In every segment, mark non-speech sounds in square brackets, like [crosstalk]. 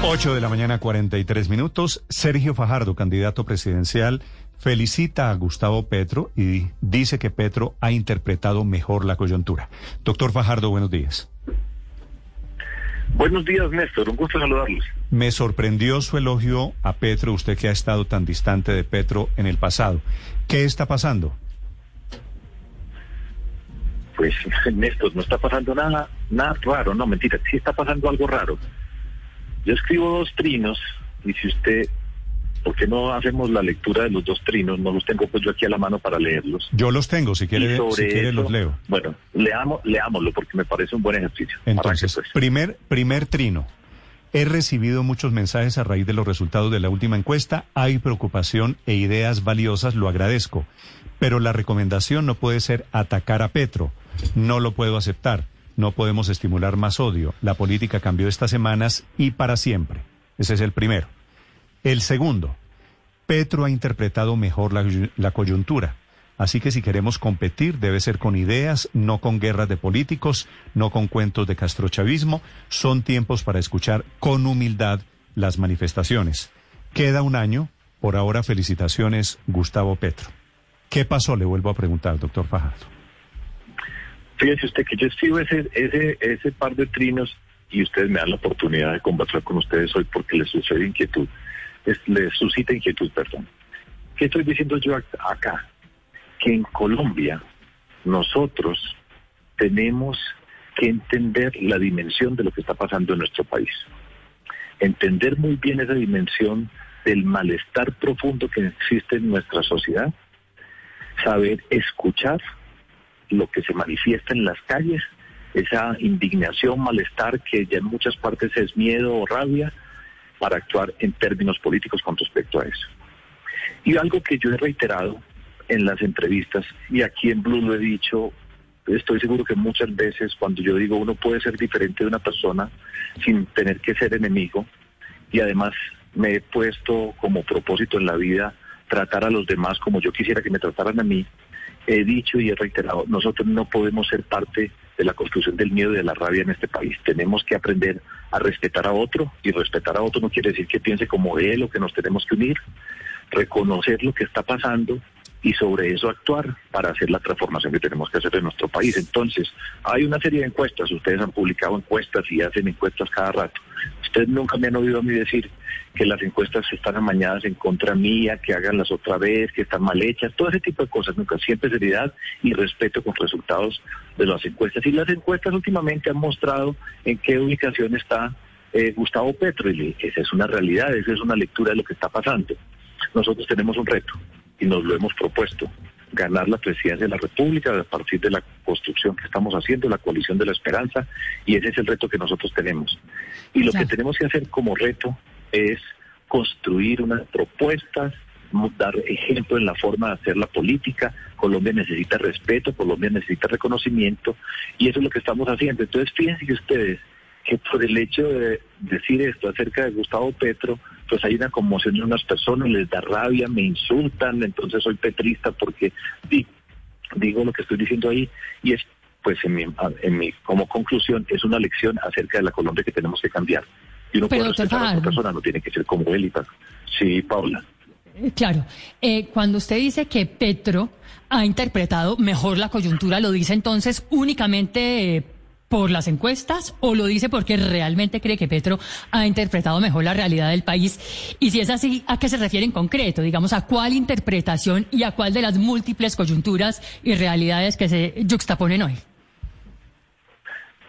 8 de la mañana, 43 minutos. Sergio Fajardo, candidato presidencial, felicita a Gustavo Petro y dice que Petro ha interpretado mejor la coyuntura. Doctor Fajardo, buenos días. Buenos días, Néstor. Un gusto saludarlos. Me sorprendió su elogio a Petro, usted que ha estado tan distante de Petro en el pasado. ¿Qué está pasando? Pues, [laughs] Néstor, no está pasando nada, nada raro. No, mentira, sí está pasando algo raro. Yo escribo dos trinos y si usted, ¿por qué no hacemos la lectura de los dos trinos? No los tengo pues yo aquí a la mano para leerlos. Yo los tengo, si quiere, si quiere los leo. Bueno, leamos, leámoslo porque me parece un buen ejercicio. Entonces, pues. primer, primer trino. He recibido muchos mensajes a raíz de los resultados de la última encuesta. Hay preocupación e ideas valiosas, lo agradezco. Pero la recomendación no puede ser atacar a Petro. No lo puedo aceptar. No podemos estimular más odio. La política cambió estas semanas y para siempre. Ese es el primero. El segundo, Petro ha interpretado mejor la, coyuntura. Así que si queremos competir debe ser con ideas, no con guerras de políticos, no con cuentos de castrochavismo. Son tiempos para escuchar con humildad las manifestaciones. Queda un año. Por ahora, felicitaciones, Gustavo Petro. ¿Qué pasó? Le vuelvo a preguntar, doctor Fajardo. Fíjese usted que yo escribo ese, ese, ese par de trinos y ustedes me dan la oportunidad de conversar con ustedes hoy porque les sucede inquietud, les, suscita inquietud, perdón. ¿Qué estoy diciendo yo acá? Que en Colombia nosotros tenemos que entender la dimensión de lo que está pasando en nuestro país. Entender muy bien esa dimensión del malestar profundo que existe en nuestra sociedad, saber escuchar lo que se manifiesta en las calles, esa indignación, malestar que ya en muchas partes es miedo o rabia, para actuar en términos políticos con respecto a eso. Y algo que yo he reiterado en las entrevistas, y aquí en Blue lo he dicho, estoy seguro que muchas veces cuando yo digo uno puede ser diferente de una persona sin tener que ser enemigo, y además me he puesto como propósito en la vida tratar a los demás como yo quisiera que me trataran a mí, he dicho y he reiterado, nosotros no podemos ser parte de la construcción del miedo y de la rabia en este país. Tenemos que aprender a respetar a otro y respetar a otro no quiere decir que piense como él o que nos tenemos que unir, reconocer lo que está pasando y sobre eso actuar para hacer la transformación que tenemos que hacer en nuestro país. Entonces, hay una serie de encuestas, ustedes han publicado encuestas y hacen encuestas cada rato. Ustedes nunca me han oído a mí decir que las encuestas están amañadas en contra mía, que hagan las otra vez, que están mal hechas, todo ese tipo de cosas, nunca, siempre seriedad y respeto con resultados de las encuestas. Y las encuestas últimamente han mostrado en qué ubicación está eh, Gustavo Petro, y esa es una realidad, esa es una lectura de lo que está pasando. Nosotros tenemos un reto y nos lo hemos propuesto, ganar la presidencia de la República a partir de la construcción que estamos haciendo, la coalición de la esperanza, y ese es el reto que nosotros tenemos. Y lo que tenemos que hacer como reto es construir unas propuestas, dar ejemplo en la forma de hacer la política. Colombia necesita respeto, Colombia necesita reconocimiento, y eso es lo que estamos haciendo. Entonces, fíjense que ustedes que por el hecho de decir esto acerca de Gustavo Petro, pues hay una conmoción en unas personas, les da rabia, me insultan, entonces soy petrista porque digo lo que estoy diciendo ahí y es pues en mi, en mi, como conclusión es una lección acerca de la Colombia que tenemos que cambiar. Y uno puede respetar a otra persona, no tiene que ser como él y tal. Sí, Paula. Eh, claro, eh, cuando usted dice que Petro ha interpretado mejor la coyuntura, ¿lo dice entonces únicamente eh, por las encuestas o lo dice porque realmente cree que Petro ha interpretado mejor la realidad del país? Y si es así, ¿a qué se refiere en concreto? Digamos, ¿a cuál interpretación y a cuál de las múltiples coyunturas y realidades que se juxtaponen hoy?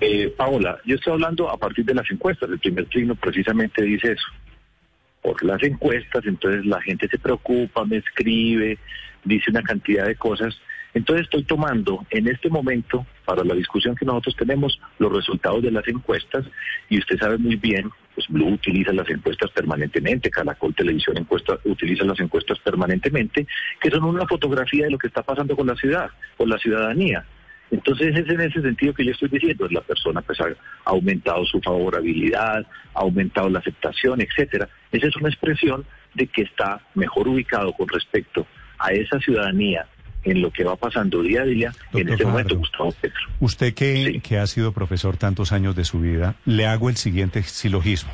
Eh, Paola, yo estoy hablando a partir de las encuestas. El primer trino precisamente dice eso. Por las encuestas, entonces la gente se preocupa, me escribe, dice una cantidad de cosas entonces estoy tomando en este momento, para la discusión que nosotros tenemos, los resultados de las encuestas, y usted sabe muy bien, pues Blue utiliza las encuestas permanentemente, Caracol Televisión encuesta, utiliza las encuestas permanentemente, que son una fotografía de lo que está pasando con la ciudad, con la ciudadanía. Entonces es en ese sentido que yo estoy diciendo, la persona pues ha aumentado su favorabilidad, ha aumentado la aceptación, etcétera. Esa es una expresión de que está mejor ubicado con respecto a esa ciudadanía en lo que va pasando día a día en este momento, Gustavo Petro. Usted que, que ha sido profesor tantos años de su vida, le hago el siguiente silogismo.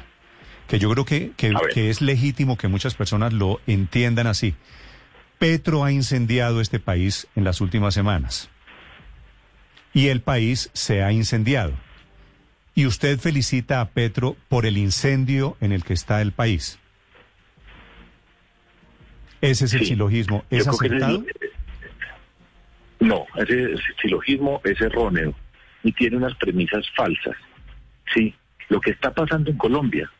que yo creo que, que, que es legítimo que muchas personas lo entiendan así. Petro ha incendiado este país en las últimas semanas y el país se ha incendiado. Y usted felicita a Petro por el incendio en el que está el país. Ese es el silogismo. ¿Es acertado? No, ese silogismo es erróneo y tiene unas premisas falsas. Sí, lo que está pasando en Colombia,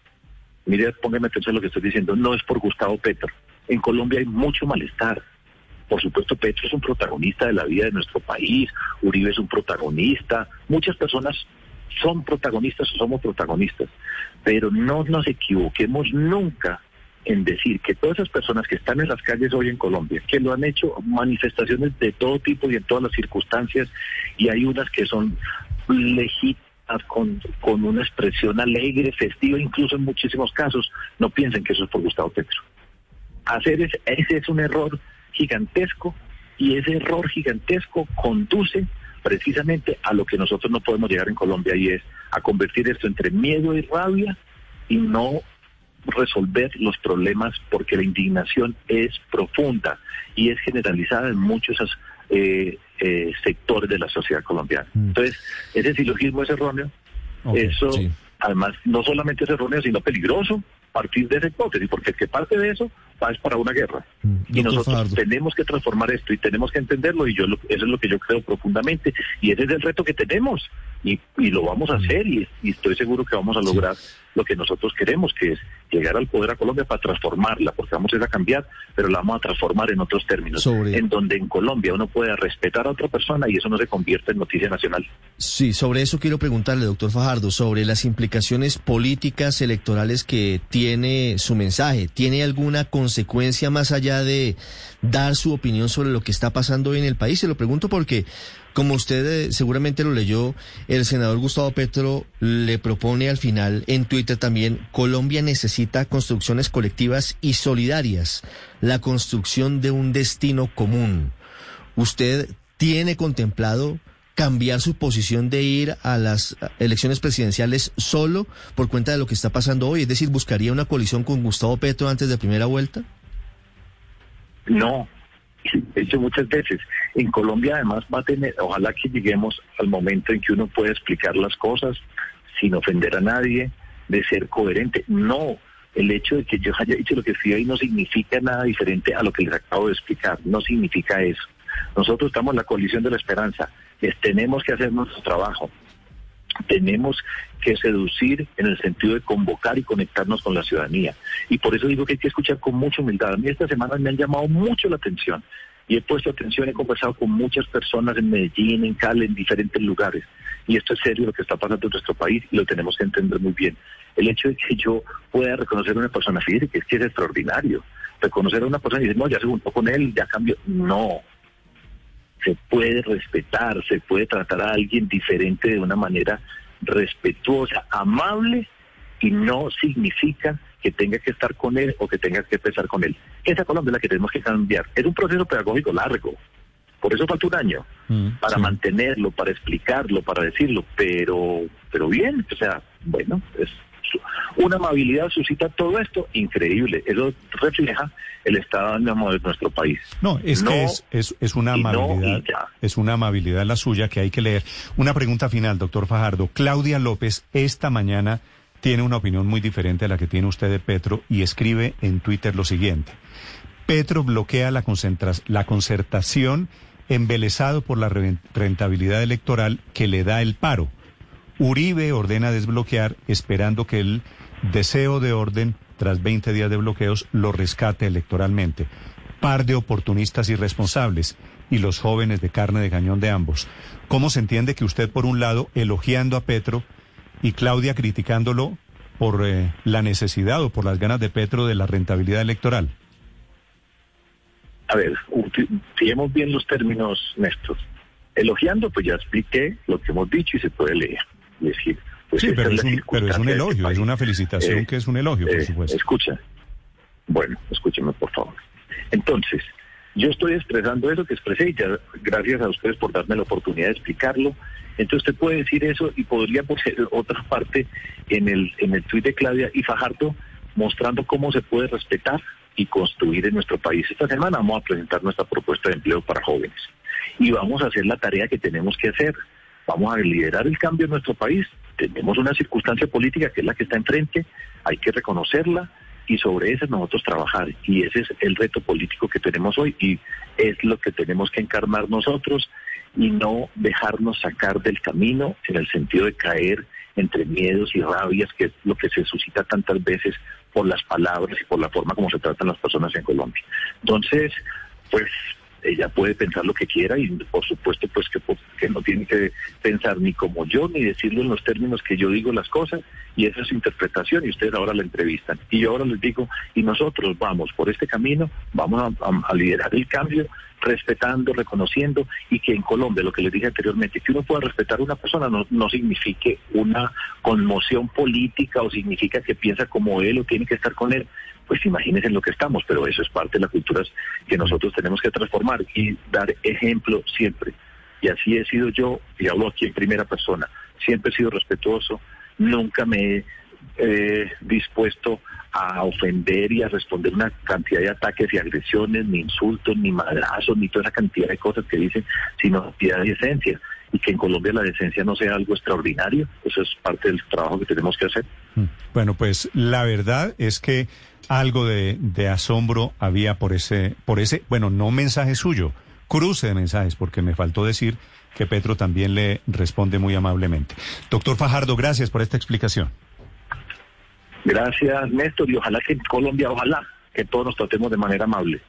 mire, póngame atención a lo que estoy diciendo, no es por Gustavo Petro. En Colombia hay mucho malestar. Por supuesto, Petro es un protagonista de la vida de nuestro país, Uribe es un protagonista, muchas personas son protagonistas o somos protagonistas, pero no nos equivoquemos nunca en decir que todas esas personas que están en las calles hoy en Colombia, que lo han hecho manifestaciones de todo tipo y en todas las circunstancias, y hay unas que son legítimas con, con una expresión alegre, festiva, incluso en muchísimos casos, no piensen que eso es por Gustavo Petro. Hacer ese, ese es un error gigantesco y ese error gigantesco conduce precisamente a lo que nosotros no podemos llegar en Colombia y es a convertir esto entre miedo y rabia y no resolver los problemas porque la indignación es profunda y es generalizada en muchos eh, eh, sectores de la sociedad colombiana. Mm. Entonces, ese silogismo es erróneo. eso, además, no solamente es erróneo, sino peligroso partir de esa hipótesis, porque el que parte de eso va es para una guerra. Mm. Y nosotros tenemos que transformar esto y tenemos que entenderlo y yo eso es lo que yo creo profundamente y ese es el reto que tenemos y, y lo vamos a mm. hacer y, estoy seguro que vamos a lograr lo que nosotros queremos, que es llegar al poder a Colombia para transformarla, porque vamos a ir a cambiar, pero la vamos a transformar en otros términos, en donde en Colombia uno pueda respetar a otra persona y eso no se convierte en noticia nacional. Sí, sobre eso quiero preguntarle, doctor Fajardo, sobre las implicaciones políticas electorales que tiene su mensaje. ¿Tiene alguna consecuencia más allá de dar su opinión sobre lo que está pasando hoy en el país? Se lo pregunto porque como usted eh, seguramente lo leyó, el senador Gustavo Petro le propone al final en Twitter también, Colombia necesita construcciones colectivas y solidarias, la construcción de un destino común. ¿Usted tiene contemplado cambiar su posición de ir a las elecciones presidenciales solo por cuenta de lo que está pasando hoy? Es decir, ¿buscaría una coalición con Gustavo Petro antes de primera vuelta? No, [laughs] hecho muchas veces. En Colombia además va a tener, ojalá que lleguemos al momento en que uno pueda explicar las cosas sin ofender a nadie, de ser coherente. No, el hecho de que yo haya dicho lo que fui ahí no significa nada diferente a lo que les acabo de explicar, no significa eso. Nosotros estamos en la coalición de la esperanza, les tenemos que hacer nuestro trabajo, tenemos que seducir en el sentido de convocar y conectarnos con la ciudadanía. Y por eso digo que hay que escuchar con mucha humildad. A mí esta semana me han llamado mucho la atención y he puesto atención, he conversado con muchas personas en Medellín, en Cali, en diferentes lugares. Y esto es serio lo que está pasando en nuestro país y lo tenemos que entender muy bien. El hecho de que yo pueda reconocer a una persona, que es que es extraordinario. Reconocer a una persona y decir, no, ya se juntó con él, ya cambió. No, se puede respetar, se puede tratar a alguien diferente de una manera respetuosa, amable y no significa que tenga que estar con él o que tenga que empezar con él. Esa Colombia es la que tenemos que cambiar. Es un proceso pedagógico largo. Por eso falta un año mm, para mantenerlo, para explicarlo, para decirlo, pero pero bien, o sea, bueno, es una amabilidad suscita todo esto increíble. Eso refleja el estado de nuestro país. No, es que es, es, una amabilidad. es una amabilidad la suya que hay que leer. Una pregunta final, doctor Fajardo. Claudia López esta mañana tiene una opinión muy diferente a la que tiene usted de Petro y escribe en Twitter lo siguiente. Petro bloquea la, la concertación embelesado por la rentabilidad electoral que le da el paro. Uribe ordena desbloquear esperando que el deseo de orden, tras 20 días de bloqueos, lo rescate electoralmente. Par de oportunistas irresponsables y los jóvenes de carne de cañón de ambos. ¿Cómo se entiende que usted, por un lado, elogiando a Petro y Claudia criticándolo por eh, la necesidad o por las ganas de Petro de la rentabilidad electoral? A ver, fijemos bien los términos, Néstor. Elogiando, pues ya expliqué lo que hemos dicho y se puede leer decir, pues sí, pero es, un, pero es, un, elogio, es una felicitación eh, que es un elogio, por eh, supuesto. Escucha, bueno, escúcheme por favor. Entonces, Yo estoy expresando eso que expresé y ya gracias a ustedes por darme la oportunidad de explicarlo. Entonces usted puede decir eso y podría ser [laughs] otra parte en el, en el tuit de Claudia y Fajardo mostrando cómo se puede respetar y construir en nuestro país. Esta semana vamos a presentar nuestra propuesta de empleo para jóvenes y vamos a hacer la tarea que tenemos que hacer. Vamos a liderar el cambio en nuestro país. Tenemos una circunstancia política que es la que está enfrente, hay que reconocerla y sobre eso nosotros trabajar. Y ese es el reto político que tenemos hoy y es lo que tenemos que encarnar nosotros y no dejarnos sacar del camino en el sentido de caer entre miedos y rabias, que es lo que se suscita tantas veces por las palabras y por la forma como se tratan las personas en Colombia. Entonces, pues ella puede pensar lo que quiera y por supuesto pues que, que, no tiene que pensar ni como yo ni decirlo en los términos que yo digo las cosas y esa es su interpretación y ustedes ahora la entrevistan. Y yo ahora les digo y nosotros vamos por este camino vamos a liderar el cambio respetando, reconociendo y que en Colombia, lo que les dije anteriormente, que uno pueda respetar a una persona no, no signifique una conmoción política o significa que piensa como él o tiene que estar con él, pues imagínense en lo que estamos, pero eso es parte de las culturas que nosotros tenemos que transformar y dar ejemplo siempre. Y así he sido yo, y hablo aquí en primera persona, siempre he sido respetuoso, nunca me he eh, dispuesto a ofender y a responder una cantidad de ataques y agresiones, ni insultos, ni madrazos, ni toda esa cantidad de cosas que dicen, sino piedad y esencia. Y que en Colombia la decencia no sea algo extraordinario, eso es parte del trabajo que tenemos que hacer. Mm. Bueno, pues la verdad es que algo de, de asombro había por ese, por ese, bueno, no mensaje suyo, cruce de mensajes, porque me faltó decir que Petro también le responde muy amablemente. Doctor Fajardo, gracias por esta explicación. Gracias, Néstor, y ojalá que en Colombia, ojalá que todos nos tratemos de manera amable.